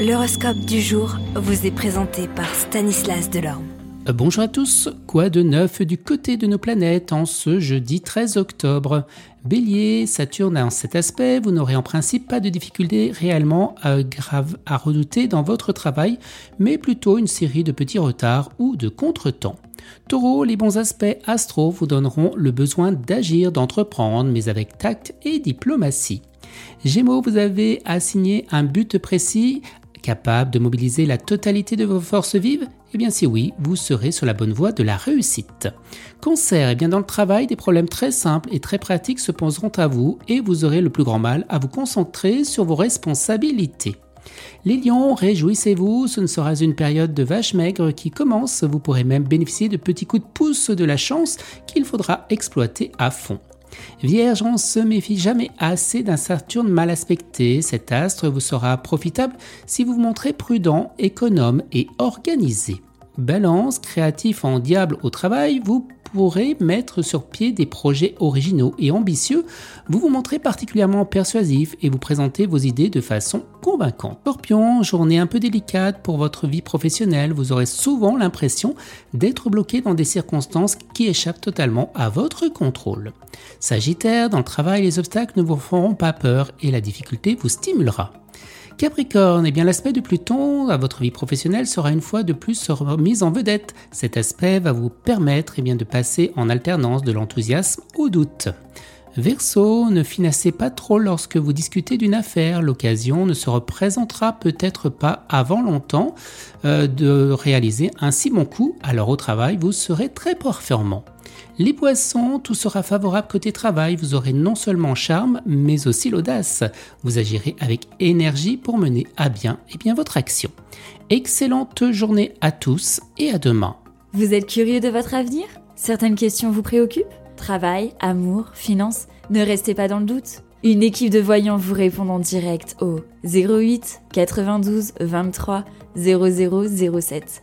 L'horoscope du jour vous est présenté par Stanislas Delorme. Euh, bonjour à tous, quoi de neuf du côté de nos planètes en ce jeudi 13 octobre? Bélier, Saturne a cet aspect, vous n'aurez en principe pas de difficultés réellement euh, graves à redouter dans votre travail, mais plutôt une série de petits retards ou de contretemps. Taureau, les bons aspects astro vous donneront le besoin d'agir, d'entreprendre, mais avec tact et diplomatie. Gémeaux, vous avez assigné un but précis Capable de mobiliser la totalité de vos forces vives? Eh bien si oui, vous serez sur la bonne voie de la réussite. Cancer, eh bien dans le travail, des problèmes très simples et très pratiques se poseront à vous et vous aurez le plus grand mal à vous concentrer sur vos responsabilités. Les lions, réjouissez-vous, ce ne sera une période de vache maigre qui commence, vous pourrez même bénéficier de petits coups de pouce de la chance qu'il faudra exploiter à fond. Vierge, on se méfie jamais assez d'un Saturne mal aspecté. Cet astre vous sera profitable si vous vous montrez prudent, économe et organisé. Balance, créatif en diable au travail, vous pourrez mettre sur pied des projets originaux et ambitieux, vous vous montrez particulièrement persuasif et vous présentez vos idées de façon convaincante. Scorpion, journée un peu délicate pour votre vie professionnelle, vous aurez souvent l'impression d'être bloqué dans des circonstances qui échappent totalement à votre contrôle. Sagittaire, dans le travail, les obstacles ne vous feront pas peur et la difficulté vous stimulera. Capricorne, eh bien l'aspect de Pluton à votre vie professionnelle sera une fois de plus remis en vedette. Cet aspect va vous permettre eh de passer en alternance de l'enthousiasme au doute. Verseau, ne finissez pas trop lorsque vous discutez d'une affaire. L'occasion ne se représentera peut-être pas avant longtemps euh, de réaliser un si bon coup. Alors au travail, vous serez très performant. Les poissons, tout sera favorable côté travail. Vous aurez non seulement charme, mais aussi l'audace. Vous agirez avec énergie pour mener à bien, et eh bien votre action. Excellente journée à tous et à demain. Vous êtes curieux de votre avenir? Certaines questions vous préoccupent? Travail, amour, finances? Ne restez pas dans le doute. Une équipe de voyants vous répond en direct au 08 92 23 0007.